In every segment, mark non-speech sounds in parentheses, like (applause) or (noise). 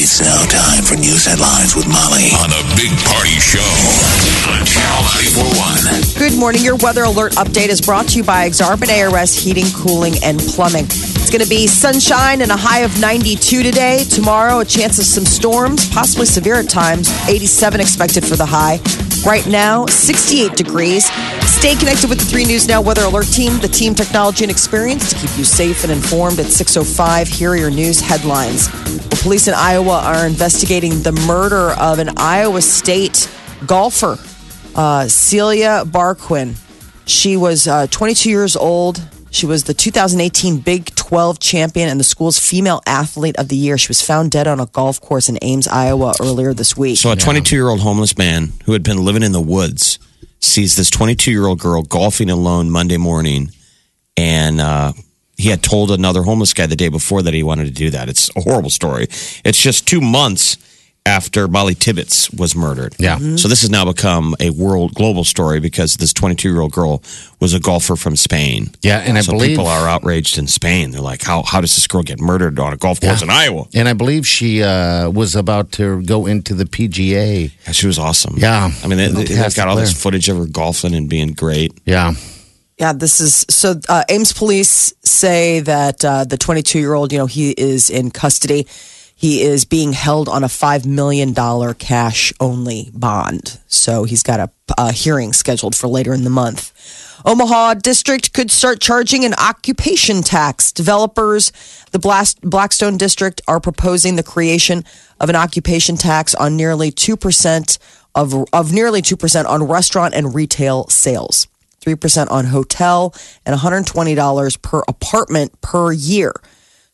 It's now time for news headlines with Molly on a big party show on Channel 941. Good morning. Your weather alert update is brought to you by Exarban ARS Heating, Cooling, and Plumbing. It's going to be sunshine and a high of 92 today. Tomorrow, a chance of some storms, possibly severe at times. 87 expected for the high. Right now, 68 degrees. Stay connected with the 3 News Now Weather Alert Team, the team technology and experience to keep you safe and informed at 6.05. Here are your news headlines. Police in Iowa are investigating the murder of an Iowa State golfer, uh, Celia Barquin. She was uh, 22 years old. She was the 2018 Big 12 champion and the school's female athlete of the year. She was found dead on a golf course in Ames, Iowa earlier this week. So, a 22 year old homeless man who had been living in the woods sees this 22 year old girl golfing alone Monday morning. And uh, he had told another homeless guy the day before that he wanted to do that. It's a horrible story. It's just two months after Molly Tibbetts was murdered. Yeah. So, this has now become a world global story because this 22 year old girl was a golfer from Spain. Yeah, and I believe- people are outraged in Spain. They're like, how, how does this girl get murdered on a golf course Yeah. in Iowa? And I believe she uh, was about to go into the PGA. Yeah, she was awesome. Yeah. I mean, they, they, have got all this footage of her golfing and being great. Yeah. Yeah, this is so. Uh, Ames police say that uh, the 22 year old, you know, he is in custody. He is being held on a $5 million cash only bond. So he's got a, a hearing scheduled for later in the month. Omaha District could start charging an occupation tax. Developers, the Blast, Blackstone District, are proposing the creation of an occupation tax on nearly 2% of, of nearly 2% on restaurant and retail sales. 3% on hotel, and $120 per apartment per year.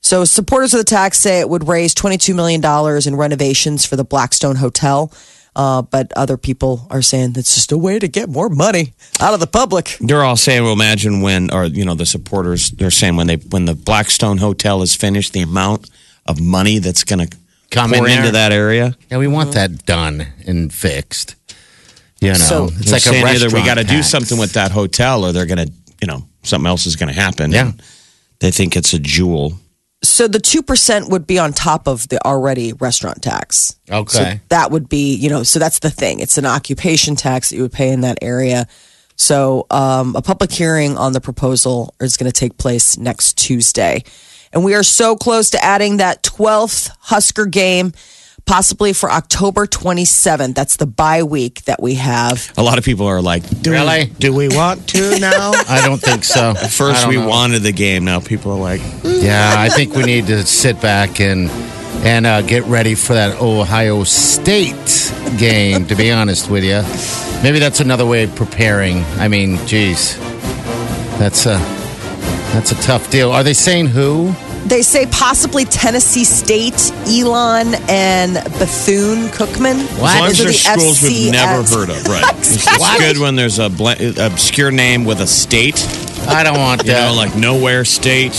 So, supporters of the tax say it would raise $22 million in renovations for the Blackstone Hotel. Uh, but other people are saying it's just a way to get more money out of the public. They're all saying, well, imagine when, or, you know, the supporters, they're saying when they, when the Blackstone Hotel is finished, the amount of money that's going to Come pour in there. into that area. Yeah, we want that done and fixed. You know, So- it's They're like a saying either we got to do something with that hotel or they're going to, you know, something else is going to happen. Yeah. And They think it's a jewel. So, the 2% would be on top of the already restaurant tax. Okay. So that would be, you know, so that's the thing. It's an occupation tax that you would pay in that area. So um, a public hearing on the proposal is going to take place next Tuesday. And we are so close to adding that 12th Husker game, possibly for October 27th. That's the bye week that we have. A lot of people are like, do, Really? we, do we want to now? (laughs) I don't think so. At first, we know. wanted the game. Now people are like, Yeah, I think we need to sit back and and uh, get ready for that Ohio State game. To be honest with you, maybe that's another way of preparing. I mean, geez, that's a that's a tough deal. Are they saying who? They say possibly Tennessee State, Elon, and Bethune Cookman. as long as Those are there's the schools we've never heard of, right? (laughs) It's, it's good when there's a bl- obscure name with a state, I don't want you that. know, like nowhere state.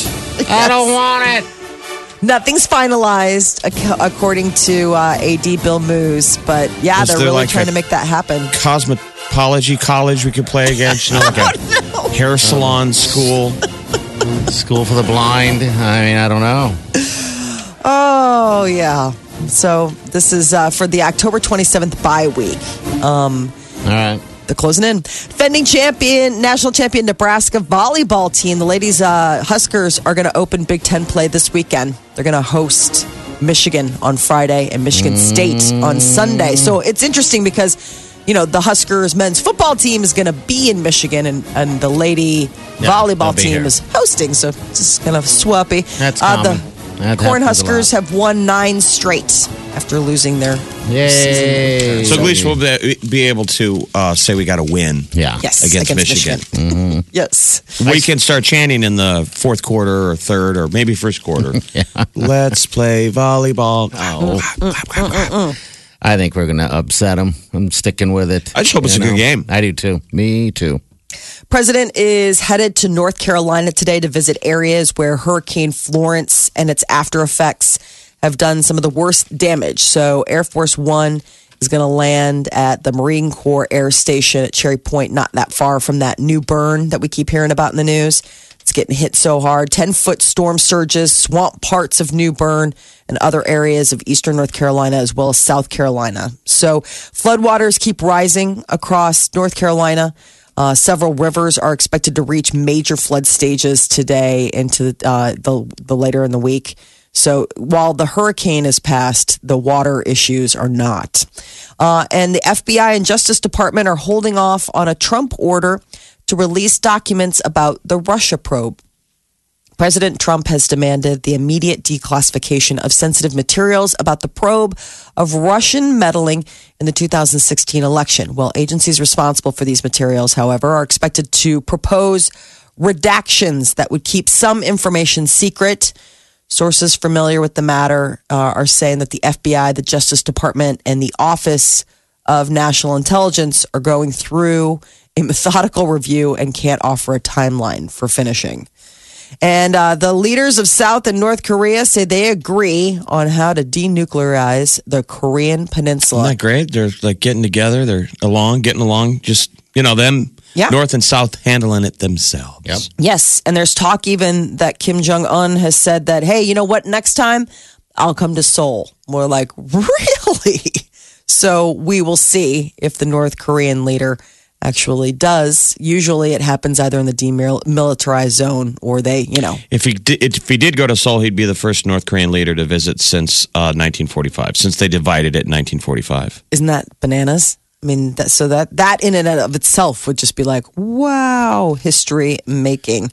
I don't want it. Nothing's finalized according to uh, AD Bill Moos, but yeah, Is they're really like trying to make that happen. Cosmetology college we could play against, you know, like a (laughs) hair salon school. (laughs) School for the blind. I mean, I don't know. Oh yeah. So this is uh, for the October 27th bye week. All right. They're closing in. Defending champion, national champion Nebraska volleyball team. The ladies uh, Huskers are going to open Big Ten play this weekend. They're going to host Michigan on Friday and Michigan State on Sunday. So it's interesting because. You know, the Huskers men's football team is going to be in Michigan and, and the lady Yeah, volleyball team here. is hosting. So it's just kind of swappy. That's Uh, the, common. That happens a Cornhuskers have won nine straight after losing their Yay. So, Gleesh will be, be able to uh, say we got a win Yeah. yes against, Michigan. Michigan. Mm-hmm. Yes. We can start chanting in the fourth quarter or third or maybe first quarter. (laughs) yeah. Let's play volleyball. Oh. I think we're going to upset them. I'm sticking with it. I just hope it's You a good game. I do too. Me too. President is headed to North Carolina today to visit areas where Hurricane Florence and its after effects have done some of the worst damage. So, Air Force One is going to land at the Marine Corps Air Station at Cherry Point, not that far from that New Bern that we keep hearing about in the news. It's getting hit so hard. 10 foot storm surges, swamp parts of New Bern, and other areas of eastern North Carolina as well as South Carolina. So, floodwaters keep rising across North Carolina. Uh, several rivers are expected to reach major flood stages today into uh, the the later in the week. So while the hurricane is passed, the water issues are not. Uh, and the FBI and Justice Department are holding off on a Trump order to release documents about the Russia probe. President Trump has demanded the immediate declassification of sensitive materials about the probe of Russian meddling in the 2016 election. Well, agencies responsible for these materials, however, are expected to propose redactions that would keep some information secret. Sources familiar with the matter uh, are saying that the FBI, the Justice Department, and the Office of National Intelligence are going through a methodical review and can't offer a timeline for finishing. And uh, the leaders of South and North Korea say they agree on how to denuclearize the Korean Peninsula. Isn't that great? They're like getting together. They're along, getting along. Just, you know, them Yeah. North and South handling it themselves. Yep. Yes, and there's talk even that Kim Jong Un has said that, hey, you know what? Next time I'll come to Seoul. We're like, (laughs) really? So we will see if the North Korean leader actually does. Usually, it happens either in the demilitarized zone or they, you know, If he did, if he did go to Seoul, he'd be the first North Korean leader to visit since uh, 1945, since they divided it in 1945. isn't that bananas? I mean, that, so that that in and of itself would just be like, wow, history making.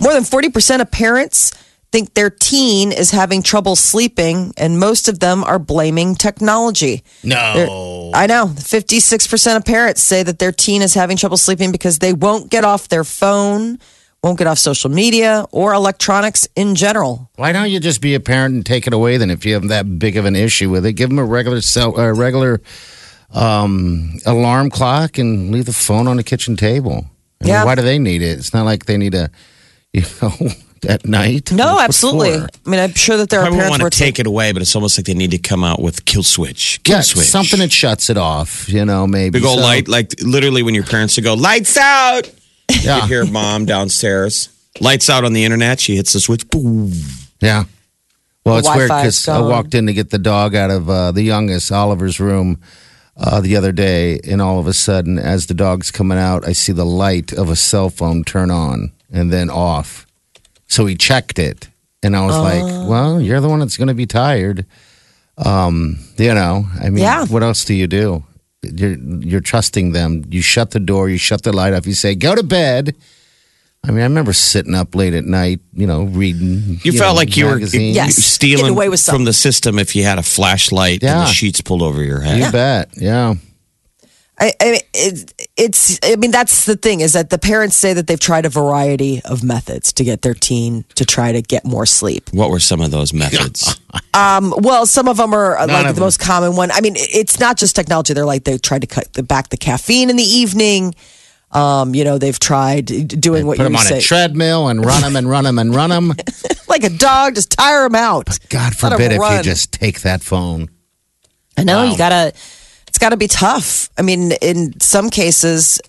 More than forty percent of parents think their teen is having trouble sleeping, and most of them are blaming technology. No. I know. 56% of parents say that their teen is having trouble sleeping because they won't get off their phone, won't get off social media or electronics in general. Why don't you just be a parent and take it away then if you have that big of an issue with it? Give them a regular cell, a regular um, alarm clock and leave the phone on the kitchen table. I mean, Yeah. Why do they need it? It's not like they need a, you know, (laughs) at night. No, absolutely. for? I mean, I'm sure that there are I would parents want to take it away, but it's almost like they need to come out with kill switch. Kill Yeah, switch. something that shuts it off. You know, maybe Big old So- light, like literally when your parents would go, lights out. Yeah, You hear (laughs) mom downstairs. Lights out on the internet. She hits the switch. Boom. yeah. Well, The it's weird Wi-Fi is because I walked in to get the dog out of uh, the youngest Oliver's room uh, the other day, and all of a sudden, as the dog's coming out, I see the light of a cell phone turn on and then off. So he checked it, and I was Oh. like, "Well, you're the one that's going to be tired." Um, you know, I mean, Yeah. what else do you do? You're you're trusting them. You shut the door. You shut the light off. You say, "Go to bed." I mean, I remember sitting up late at night, you know, reading. You, felt know, like you were. Yes. stealing away with from the system if you had a flashlight and Yeah. the sheets pulled over your head. You bet. Yeah. I, I mean, it, it's. I mean, that's the thing is that the parents say that they've tried a variety of methods to get their teen to try to get more sleep. What were some of those methods? (laughs) Um, well, some of them are uh, like the them. most common one. I mean, it's not just technology. They're like they tried to cut the, back the caffeine in the evening. Um, you know, they've tried doing what Put you them on say, a treadmill and run them and run them and run them. (laughs) like a dog, just tire them out. But God forbid if you just take that phone. I know Wow. you gotta. It's got to be tough. I mean, in some cases,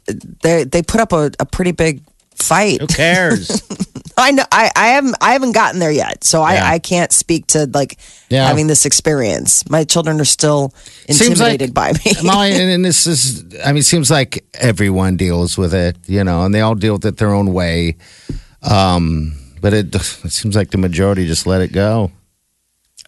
they they put up a, a pretty big fight. Who cares? (laughs) I know. I, I haven't. I haven't gotten there yet, so Yeah. I, I can't speak to like Yeah. having this experience. My children are still Seems like- intimidated by me. (laughs) Molly, and, and this is, I mean, it seems like everyone deals with it, you know, and they all deal with it their own way. Um, but it, it seems like the majority just let it go.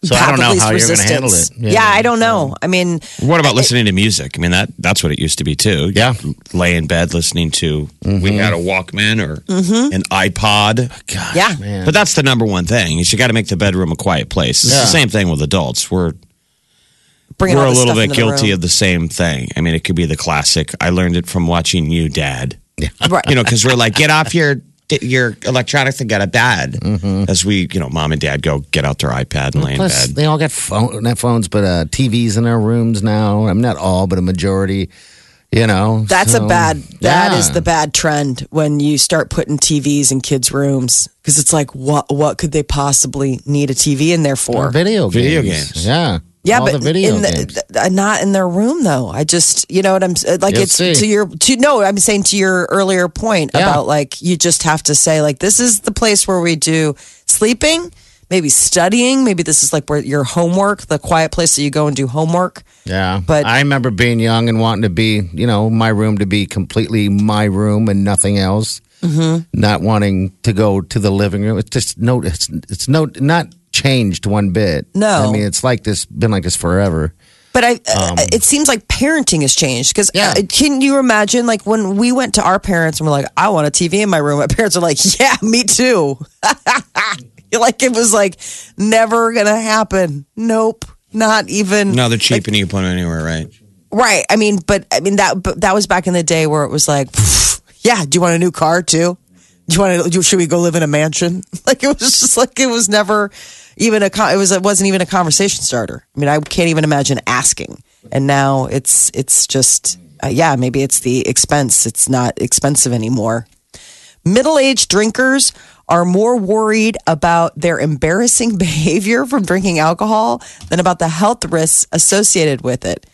So I don't know police how you're going to handle it. Yeah, I don't know. I mean, What about listening to music? I mean that that's what it used to be too. Yeah. lay in bed listening to. We mm-hmm. had a Walkman or mm-hmm. an iPod. Gosh, Yeah. man. But that's the number one thing is you got to make the bedroom a quiet place. It's Yeah. the same thing with adults. We're bringing we're a little bit into the guilty of the same thing. I mean, it could be the classic. I learned it from watching you, Dad. Right. You know, because we're like, get off your your electronics and get a bed. As we, you know, mom and dad go get out their iPad and lay in bed. they all got phone, not phones, but uh, TVs in their rooms now. I'm not all, but a majority. You know, That's so, a bad. That is yeah. the bad trend when you start putting TVs in kids' rooms because it's like, what? What could they possibly need a TV in there for? Or video games. Video games. Yeah. Yeah, but video in the, th- th- not in their room though. I just, you know what I'm like. You'll it's see. to your to no. I'm saying to your earlier point Yeah. about like you just have to say like this is the place where we do sleeping, maybe studying, maybe this is like where your homework, the quiet place that you go and do homework. Yeah, But- I remember being young and wanting to be, you know, my room to be completely my room and nothing else. Mm-hmm. Not wanting to go to the living room. It's just no. It's it's no not changed one bit. No. I mean it's like this. Been like this forever. But I, uh, it seems like parenting has changed because Um, Yeah. can you imagine like when we went to our parents and we're like, I want a TV in my room. My (laughs) parents are like, Yeah, me too. (laughs) like it was like never gonna happen. Nope, not even. No, they're cheap and you can put them anywhere, right? Right. I mean, but I mean that but that was back in the day where it was like, (laughs) yeah. Do you want a new car too? Do you want to? Should we go live in a mansion? (laughs) Like it was just like it was never even a. It was. It wasn't even a conversation starter. I mean, I can't even imagine asking. And now it's it's just uh, yeah. Maybe it's the expense. It's not expensive anymore. Middle aged drinkers are more worried about their embarrassing (laughs) behavior from drinking alcohol than about the health risks associated with it.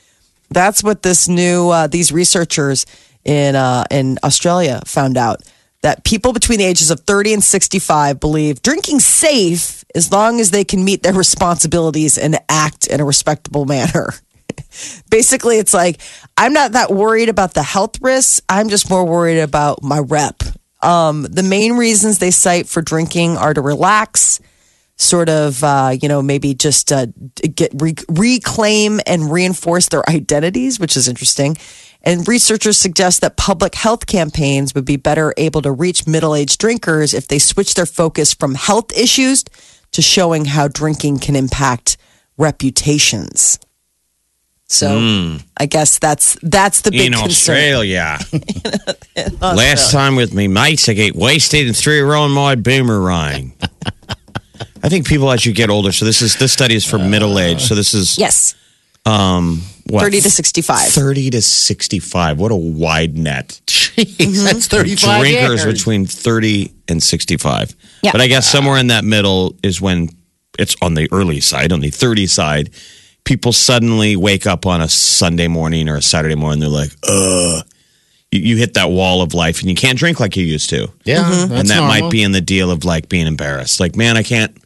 That's what this new uh, these researchers in uh, in Australia found out that people between the ages of 30 and 65 believe drinking safe as long as they can meet their responsibilities and act in a respectable manner. (laughs) Basically, it's like I'm not that worried about the health risks. I'm just more worried about my rep. Um, the main reasons they cite for drinking are to relax, sort of, uh, you know, maybe just uh, get re- reclaim and reinforce their identities, which is interesting. And researchers suggest that public health campaigns would be better able to reach middle aged drinkers if they switch their focus from health issues to showing how drinking can impact reputations. So hmm. I guess that's that's the big in concern. Australia. (laughs) Last time with me mates, I get wasted and threw around my boomerang. (laughs) I think people as you get older. So this is this study is for middle age. So this is Yes, um, what, 30 to 65. Thirty to sixty-five. What a wide net. (laughs) Jeez, that's thirty five Drinkers between thirty and sixty-five. Yeah. But I guess somewhere in that middle is when it's on the early side, on the thirty side. People suddenly wake up on a Sunday morning or a Saturday morning. They're like, "Ugh." You, you hit that wall of life, and you can't drink like you used to. Yeah, Mm-hmm. that's and that normal. might be in the deal of like being embarrassed. Like, man, I can't.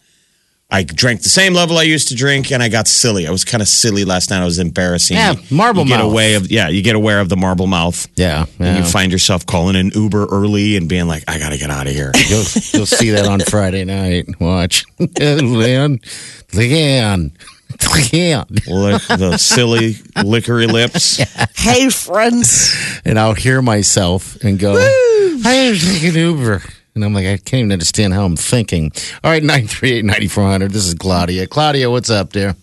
I drank the same level I used to drink, and I got silly. I was kind of silly last night. I was embarrassing. Yeah, marble you get mouth. away of yeah. You get aware of the marble mouth. Yeah, And you find yourself calling an Uber early and being like, I got to get out of here. You'll, you'll see that on (laughs) Friday night. Watch. Leon. Leon. Leon. Lick the silly lickery lips. (laughs) Hey, friends. And I'll hear myself and go, I am taking Uber. And I'm like, I can't even understand how I'm thinking. All right, (laughs) 938 9400. This is Claudia. Claudia, what's up there?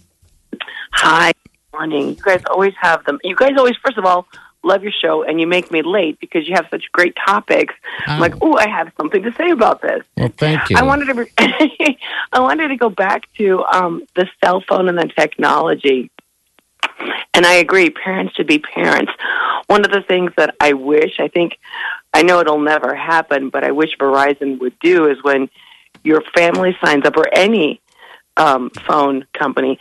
Hi, morning. You guys always have them. You guys always, first of all, love your show, and you make me late because you have such great topics. I'm like, oh, I have something to say about this. Well, thank you. I wanted to, (laughs) I wanted to go back to um, the cell phone and the technology. And I agree, parents should be parents. One of the things that I wish, I think, I know it'll never happen, but I wish Verizon would do is when your family signs up or any um, phone company,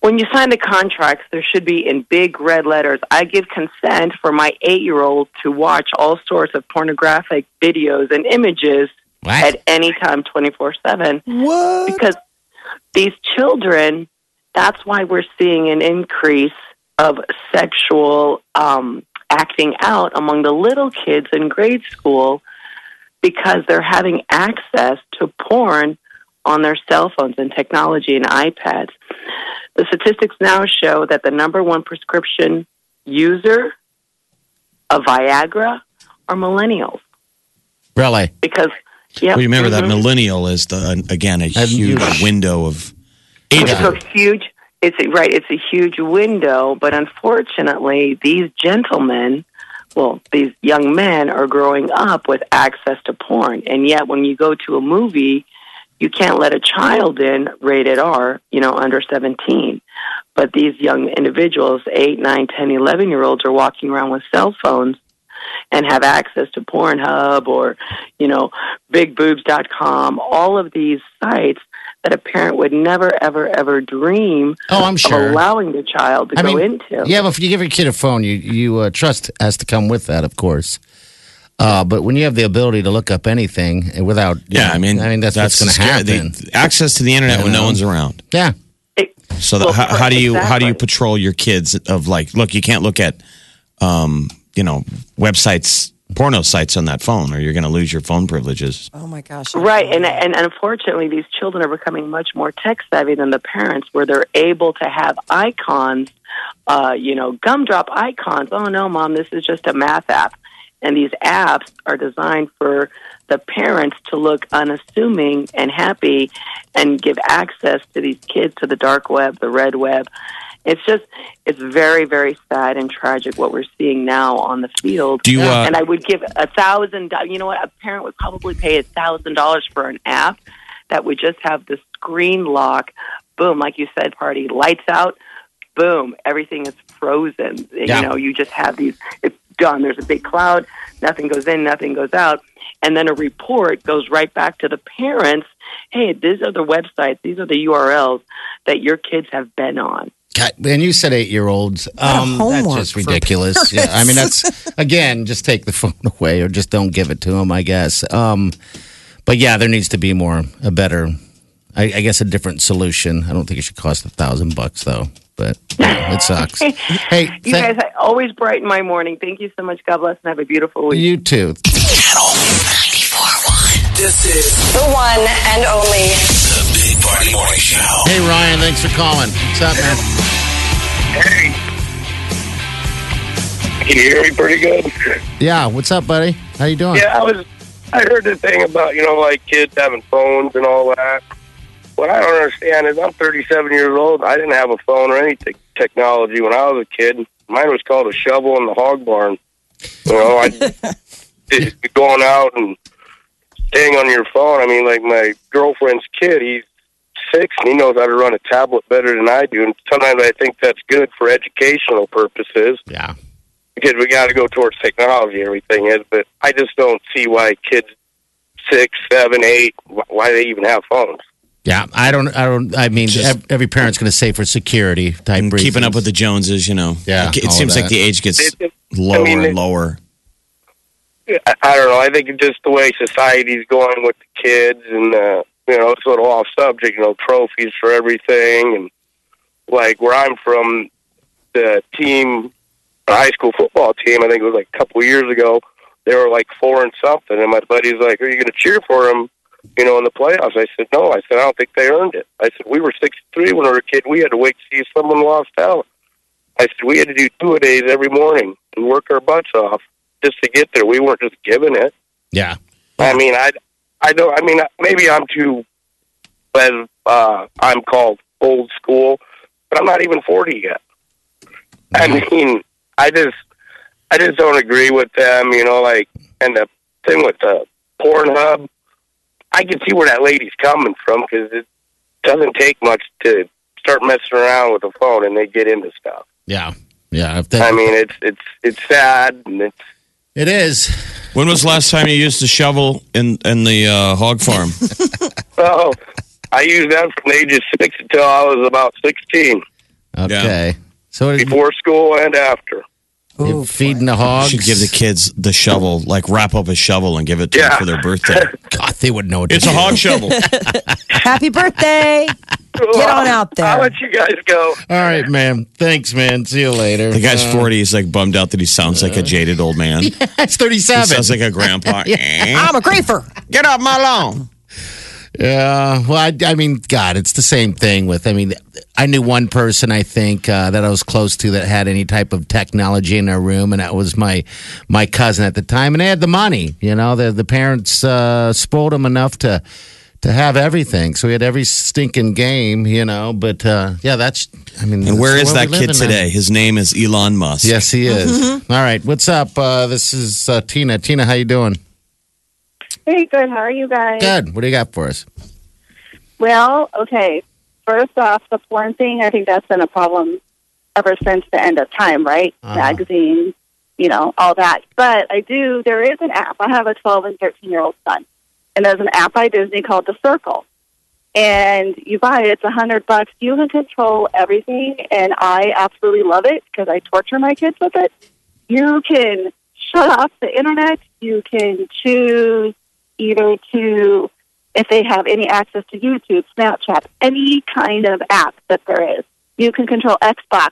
when you sign the contracts, there should be in big red letters, I give consent for my eight year old to watch all sorts of pornographic videos and images What? at any time 24 7 What? because these children, that's why we're seeing an increase of sexual um, acting out among the little kids in grade school because they're having access to porn on their cell phones and technology and iPads. The statistics now show that the number one prescription user of Viagra are millennials Really? because yeah, Well, you remember that mhm. millennial is the again a A huge huge- window of age. It's a huge. It's a, right. It's a huge window, but unfortunately, these gentlemen, well, these young men, are growing up with access to porn, and yet when you go to a movie, you can't let a child in rated R, you know, under seventeen. But these young individuals, eight, nine, ten, eleven year olds, are walking around with cell phones and have access to Pornhub or, you know, bigboobs.com, all of these sites that a parent would never, ever, ever dream Oh, I'm of allowing the child to I go mean, into. yeah, but if you give your kid a phone, you you uh, trust has to come with that, of course. Uh, but when you have the ability to look up anything without, Yeah, know, I mean, I mean that's, what's going to happen. the- access to the internet You when no one's around. yeah, It- So the, Well, how, how do you how do you patrol your kids of like, look, you can't look at, um, you know, websites, porno sites on that phone, or you're going to lose your phone privileges. Oh my gosh. Right, and and unfortunately, these children are becoming much more tech savvy than the parents, where they're able to have icons, uh, you know, gumdrop icons. Oh no, mom, this is just a math app, and these apps are designed for the parents to look unassuming and happy, and give access to these kids to the dark web, the red web. It's just, it's very, very sad and tragic what we're seeing now on the field. Do you, uh, and I would give a thousand. You know what? A parent would probably pay a thousand dollars for an app that would just have the screen lock. Boom, like you said, party lights out. Boom, everything is frozen. Yeah. You know, you just have these. It's done. There's a big cloud. Nothing goes in. Nothing goes out. And then a report goes right back to the parents. Hey, these are the websites. These are the URLs that your kids have been on. God, and you said eight year olds. Um, that's just ridiculous. Yeah, I mean, that's (laughs) again, just take the (laughs) phone away or just don't give it to them. I guess. Um, but yeah, there needs to be more, a better, I, I guess, a different solution. I don't think it should cost a thousand bucks though. But yeah, it sucks. (laughs) hey, You thank- guys always brighten my morning. Thank you so much. God bless and have a beautiful week. you too. Channel 94.1. This is The one and only. the Big Party Morning Show. Hey Ryan, thanks for calling. What's up, man? Hey. Can you hear me pretty good? Yeah, what's up, buddy? How you doing? Yeah, I was. I heard the thing about you know like kids having phones and all that. What I don't understand is I'm 37 years old. I didn't have a phone or any te- technology when I was a kid. Mine was called a shovel in the hog barn. You know, I (laughs) going out and staying on your phone. I mean, like my girlfriend's kid, he's six and he knows how to run a tablet better than I do. And sometimes I think that's good for educational purposes Yeah. because we got to go towards technology. Everything is, but I just don't see why kids six, seven, eight, why they even have phones. Yeah, I don't. I don't. I mean, Just- ev- every parent's going to say for security type. And keeping reasons. up with the Joneses, you know. Yeah, It, it all of seems like that. the age gets It- it- lower I mean, and it- lower. I, I don't know. I think it's just the way society's going with the kids, and uh, you know, it's a little off subject. You know, trophies for everything, and like where I'm from, the team, the high school football team. I think it was like a couple of years ago. They were like four and something, and my buddy's like, "Are you going to cheer for them?" You know, in the playoffs. I said, "No." I said, "I don't think they earned it." I said, "We were six three when we were a kid. We had to wait to see if someone lost out." I said, "We had to do two a days every morning and work our butts off just to get there. We weren't just given it." Yeah. I mean, I, I don't. I mean, maybe I'm too, as uh, I'm called old school, but I'm not even forty yet. I mean, I just, I just don't agree with them. You know, like, and the thing with the Pornhub, I can see where that lady's coming from because it doesn't take much to start messing around with a phone and they get into stuff. Yeah. Yeah. If that, I mean, it's it's it's sad and it's it is. When was the last time you used a shovel in in the uh, hog farm? (laughs) (laughs) Oh, I used that from the age of six until I was about 16, Okay. So it- before school and after. You're feeding the You hogs. should give the kids the shovel, like wrap up a shovel and give it to Yeah. them for their birthday. (laughs) God, they would know. What to it's a do. hog shovel. (laughs) Happy birthday. Get on out there. I'll let you guys go. All right, man. Thanks, man. See you later. The guy's Uh, 40. He's like bummed out that he sounds like a jaded old man. (laughs) He It's thirty-seven. sounds like a grandpa. I'm a griefer. Get off my lawn. Yeah, well, I, I mean, God, it's the same thing with. I mean, I knew one person I think uh, that I was close to that had any type of technology in their room, and that was my my cousin at the time, and they had the money. You know, the the parents uh, spoiled him enough to to have everything, so he had every stinking game. You know, but uh, yeah, that's. I mean, And where that's is the that kid live in now. today? His name is Elon Musk. Yes, he is. Mm-hmm. All right, what's up? Uh, this is uh, Tina. Tina, how you doing? Hey, good. How are you guys? Good. What do you got for us? Well, okay. First off, the porn thing, I think that's been a problem ever since the end of time, right? Uh-huh. Magazines, you know, all that. But I do, there is an app. I have a 12 and 13 year old son. And there's an app by Disney called The Circle. And you buy it, it's a hundred bucks. You can control everything. And I absolutely love it because I torture my kids with it. You can shut off the internet. You can choose either to if they have any access to YouTube, Snapchat, any kind of app that there is. You can control Xbox,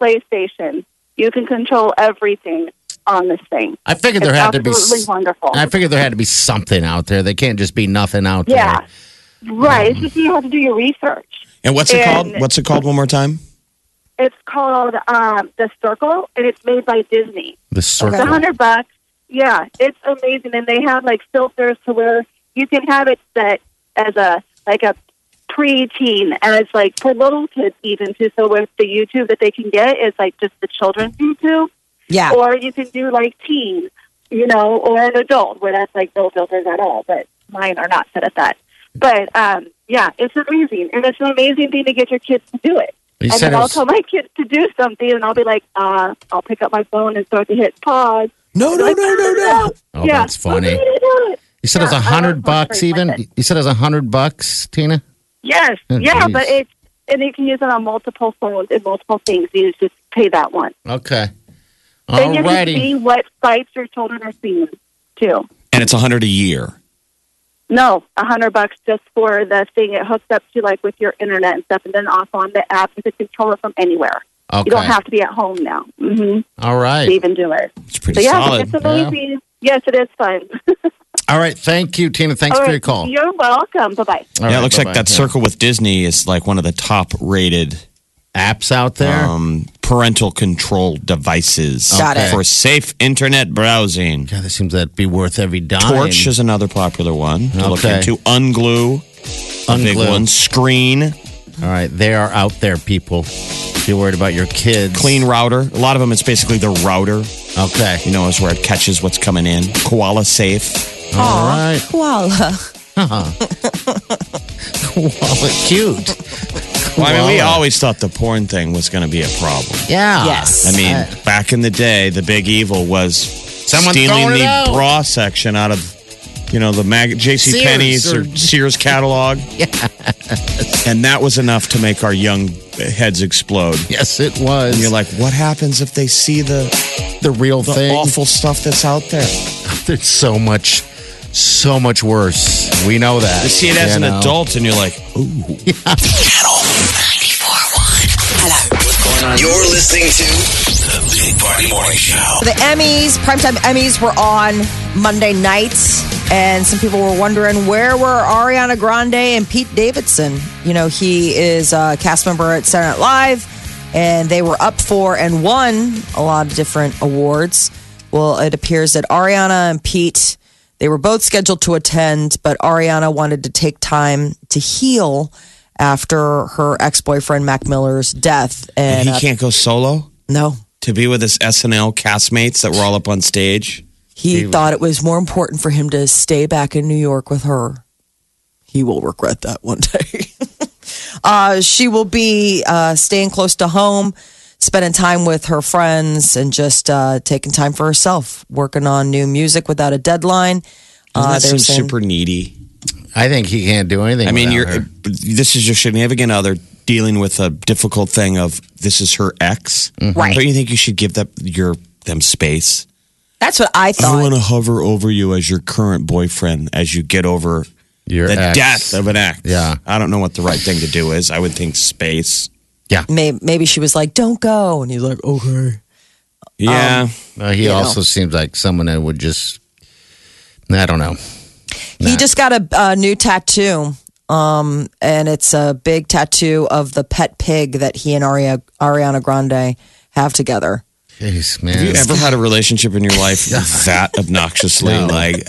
PlayStation. You can control everything on this thing. I figured there had to be. absolutely wonderful. I figured there had to be something out there. They can't just be nothing out yeah, there. right. It's just you have to do your research. And what's it And- called? What's it called one more time? It's called um, The Circle, and it's made by Disney. The It's circle. a hundred bucks. Yeah, it's amazing, and they have like filters to where you can have it set as a like a pre-teen, and it's like for little kids even too. So with the YouTube that they can get is like just the children's YouTube, Yeah. or you can do like teen, you know, or an adult where that's like no filters at all. But mine are not set at that. But um, yeah, it's amazing, and it's an amazing thing to get your kids to do it. You and then it I'll was, tell my kids to do something, and I'll be like, uh, I'll pick up my phone and start to hit pause. No, no, no, no, no. Oh, yeah. that's funny. I'm gonna do it. you said it was Yeah, a I hundred bucks even. like you said it was a hundred bucks, Tina. Yes, Oh, yeah, geez. but it's and you can use it on multiple phones and multiple things. You just pay that one. Okay. Then you can see what sites your children are seeing too. And it's a hundred a year. No, a hundred bucks just for the thing. It hooks up to like with your internet and stuff, and then off on the app. You can control it from anywhere. Okay. You don't have to be at home now hmm All to right. even do it. It's pretty So yeah, solid. it's amazing. Yes, it is fun. (laughs) All right. Thank you, Tina. Thanks All for your call. You're welcome. Bye bye. Yeah, right, it looks like bye-bye. that Yeah. circle with Disney is like one of the top rated apps out there. um, parental control devices Got it. for safe internet browsing. God, that seems that'd be worth every dime. Torch is another popular one to look Okay. into. Unglue, a big Unglue. one. Screen, All right, they are out there, people. If you're worried about your kids, clean router. A lot of them, it's basically the router. Okay. You know, is where it catches what's coming in. Koala safe. All right. Koala. Huh. Koala, cute. Well, I mean, we always thought the porn thing was going to be a problem. Yeah. Yes. I mean, Uh, back in the day, the big evil was Someone stealing throwing it the out. bra section out of, you know, the mag- J.C. Penney's or or- (laughs) Sears catalog. Yeah. And that was enough to make our young heads explode. yes, it was. And you're like, what happens if they see the, the real the thing. awful stuff that's out there? (laughs) There's so much, so much worse. We know that. You see it as You an know? adult, and you're like, ooh. (laughs) Channel 94.1. You're listening to the Big Party Morning Show. The Emmys, primetime Emmys were on Monday night, and some people were wondering where were Ariana Grande and Pete Davidson. You know, he is a cast member at Saturday Night Live, and they were up for and won a lot of different awards. Well, it appears that Ariana and Pete, they were both scheduled to attend, but Ariana wanted to take time to heal after her ex-boyfriend Mac Miller's death, And and he uh, can't go solo no, to be with his SNL castmates that were all up on stage. He thought it was more important for him to stay back in New York with her. He will regret that one day. (laughs) uh, she will be uh, staying close to home, spending time with her friends, and just uh, taking time for herself, working on new music without a deadline. Doesn't Uh, that seem super needy? I think he can't do anything. I mean, you're her. this is your significant other dealing with a difficult thing of this is her ex. Right. Don't you think you should give that your them space? That's what I thought. I want to hover over you as your current boyfriend as you get over Your the ex. death of an ex. Yeah. I don't know what the right thing to do is. I would think space. Yeah, maybe, maybe she was like, "Don't go," and he's like, "Okay." Yeah. Uh, he you also seems like someone that would just. I don't know. He just got a, a new tattoo. Um, and it's a big tattoo of the pet pig that he and Aria, Ariana Grande have together. Jeez, man. Have you ever had a relationship in your life (laughs) that obnoxiously No. like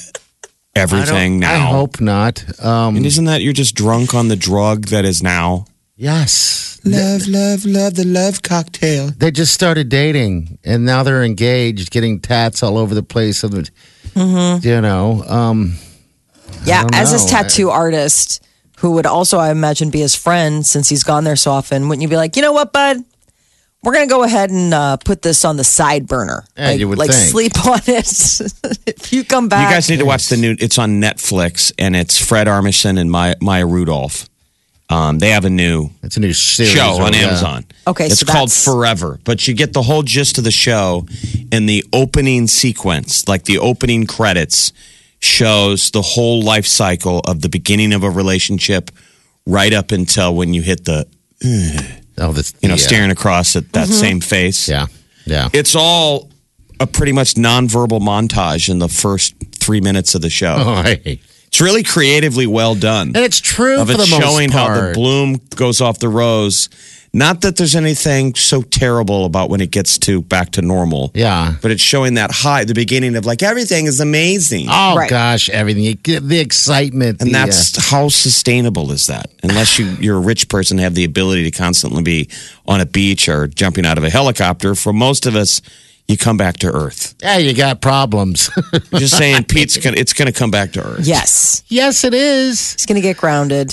everything don't- now? I hope not. Um, And isn't that you're just drunk on the drug that is now? yes. Love, love, love the love cocktail. They just started dating, and now they're engaged, getting tats all over the place. Of it, you know, um, Yeah, as his tattoo artist, who would also, I imagine, be his friend since he's gone there so often, wouldn't you be like, you know what, bud? We're gonna go ahead and uh, put this on the side burner. Yeah, like, you would like think. sleep on it. (laughs) if you come back, You guys need to watch the new. It's on Netflix, and it's Fred Armisen and Maya, Maya Rudolph. Um, they have a new it's a new series show or- on yeah. Amazon. Okay, it's so called that's- Forever, but you get the whole gist of the show in the opening sequence, like the opening credits shows the whole life cycle of the beginning of a relationship right up until when you hit the (sighs) Oh, this, you know yeah. staring across at that mm-hmm. same face. Yeah, yeah. It's all a pretty much nonverbal montage in the first three minutes of the show. (laughs) Oh, hey. It's really creatively well done And it's true of for it the most showing how the bloom goes off the rose. Not that there's anything so terrible about when it gets to back to normal. Yeah. But it's showing that high, the beginning of like everything is amazing. Oh Right. gosh, everything. The excitement. and the, uh, that's how sustainable is that? Unless you, you're a rich person, have the ability to constantly be on a beach or jumping out of a helicopter. For most of us, you come back to Earth. yeah, you got problems. Just saying, (laughs) Pete's gonna, it's going to come back to Earth. yes, yes, it is. he's gonna get grounded.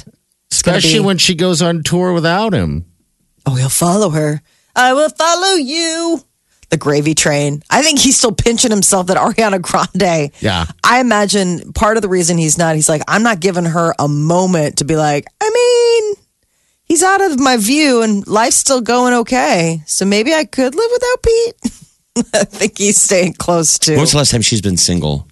It's Especially be- when she goes on tour without him. Oh, he'll follow her. I will follow you. The gravy train. I think he's still pinching himself that Ariana Grande. Yeah. I imagine part of the reason he's not, he's like, I'm not giving her a moment to be like, I mean, he's out of my view and life's still going okay. So maybe I could live without Pete. (laughs) I think he's staying close to. When was the last time she's been single?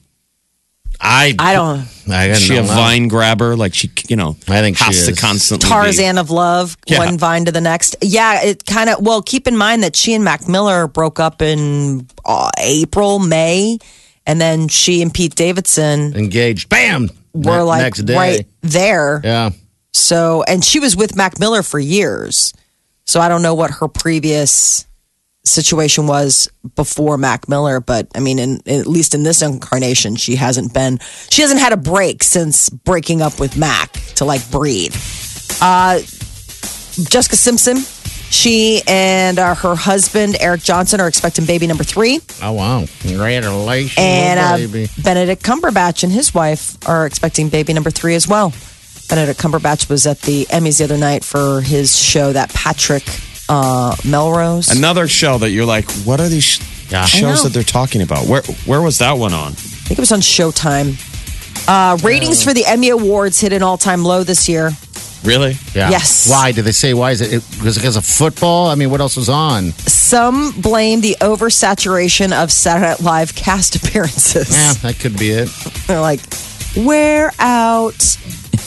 I I don't. I Is she a vine grabber? Like she, you know, I think she has to is. constantly be- Tarzan of Love, Yeah. one vine to the next. Yeah, it kind of, well, keep in mind that she and Mac Miller broke up in uh, April, May, and then she and Pete Davidson engaged. Bam. were Ne- like next day. right there. Yeah. So, and she was with Mac Miller for years. So I don't know what her previous situation was before Mac Miller, but I mean, in, at least in this incarnation, she hasn't been, she hasn't had a break since breaking up with Mac to like breathe. Uh, Jessica Simpson, she and uh, her husband, Eric Johnson, are expecting baby number three. Oh wow! Congratulations, And uh. Benedict Cumberbatch and his wife are expecting baby number three as well. Benedict Cumberbatch was at the Emmys the other night for his show, that Patrick uh, Melrose. Another show that you're like, what are these sh- Yeah. Shows that they're talking about? Where where was that one on? I think it was on Showtime. Uh, ratings for the Emmy Awards hit an all time low this year. Really? Yeah. Yes. Why did they say? Why is it? it was it because of football? I mean, what else was on? Some blame the oversaturation of Saturday Night Live cast appearances. Yeah, that could be it. They're like, we're out.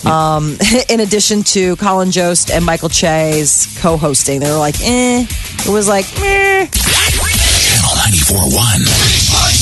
Um, (laughs) in addition to Colin Jost and Michael Che's co hosting, they were like, eh. It was like, meh. Channel 94.1.